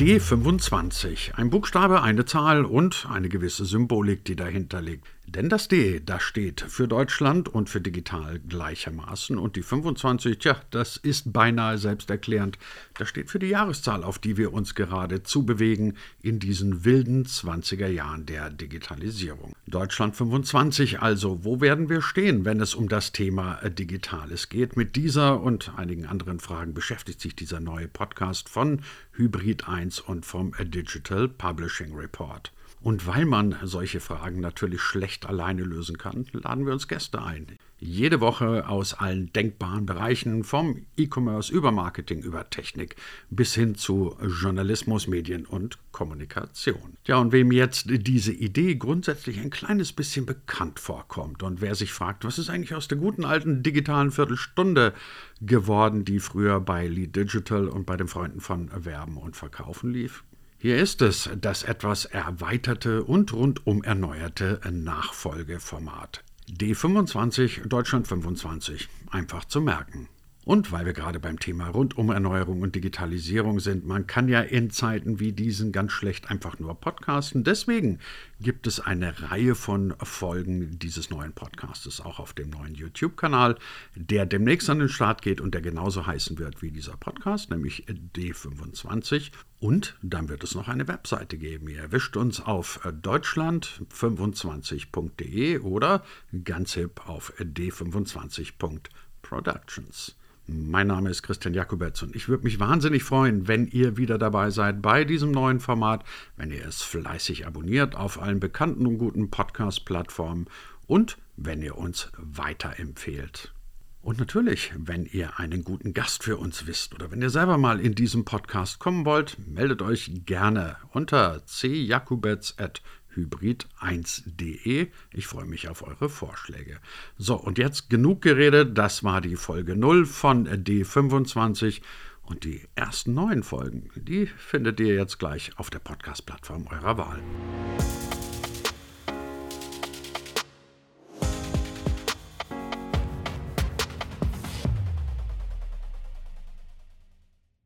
D25. Ein Buchstabe, eine Zahl und eine gewisse Symbolik, die dahinter liegt. Denn das D, das steht für Deutschland und für digital gleichermaßen. Und die 25, tja, das ist beinahe selbsterklärend. Das steht für die Jahreszahl, auf die wir uns gerade zubewegen in diesen wilden 20er Jahren der Digitalisierung. Deutschland 25 also. Wo werden wir stehen, wenn es um das Thema Digitales geht? Mit dieser und einigen anderen Fragen beschäftigt sich dieser neue Podcast von Hybrid 1 und vom Digital Publishing Report. Und weil man solche Fragen natürlich schlecht alleine lösen kann, laden wir uns Gäste ein. Jede Woche aus allen denkbaren Bereichen, vom E-Commerce über Marketing, über Technik bis hin zu Journalismus, Medien und Kommunikation. Ja, und wem jetzt diese Idee grundsätzlich ein kleines bisschen bekannt vorkommt und wer sich fragt, was ist eigentlich aus der guten alten digitalen Viertelstunde geworden, die früher bei Lead Digital und bei den Freunden von Werben und Verkaufen lief, hier ist es, das etwas erweiterte und rundum erneuerte Nachfolgeformat. D25 Deutschland 25. Einfach zu merken. Und weil wir gerade beim Thema Rundumerneuerung und Digitalisierung sind, man kann ja in Zeiten wie diesen ganz schlecht einfach nur podcasten. Deswegen gibt es eine Reihe von Folgen dieses neuen Podcastes auch auf dem neuen YouTube-Kanal, der demnächst an den Start geht und der genauso heißen wird wie dieser Podcast, nämlich D25. Und dann wird es noch eine Webseite geben. Ihr erwischt uns auf deutschland25.de oder ganz hip auf d25.productions. Mein Name ist Christian Jakubetz und ich würde mich wahnsinnig freuen, wenn ihr wieder dabei seid bei diesem neuen Format, wenn ihr es fleißig abonniert auf allen bekannten und guten Podcast-Plattformen und wenn ihr uns weiterempfehlt. Und natürlich, wenn ihr einen guten Gast für uns wisst oder wenn ihr selber mal in diesem Podcast kommen wollt, meldet euch gerne unter cjakubetz.com hybrid1.de. Ich freue mich auf eure Vorschläge. So, und jetzt genug geredet. Das war die Folge 0 von D25. Und die ersten neun Folgen, die findet ihr jetzt gleich auf der Podcast-Plattform eurer Wahl.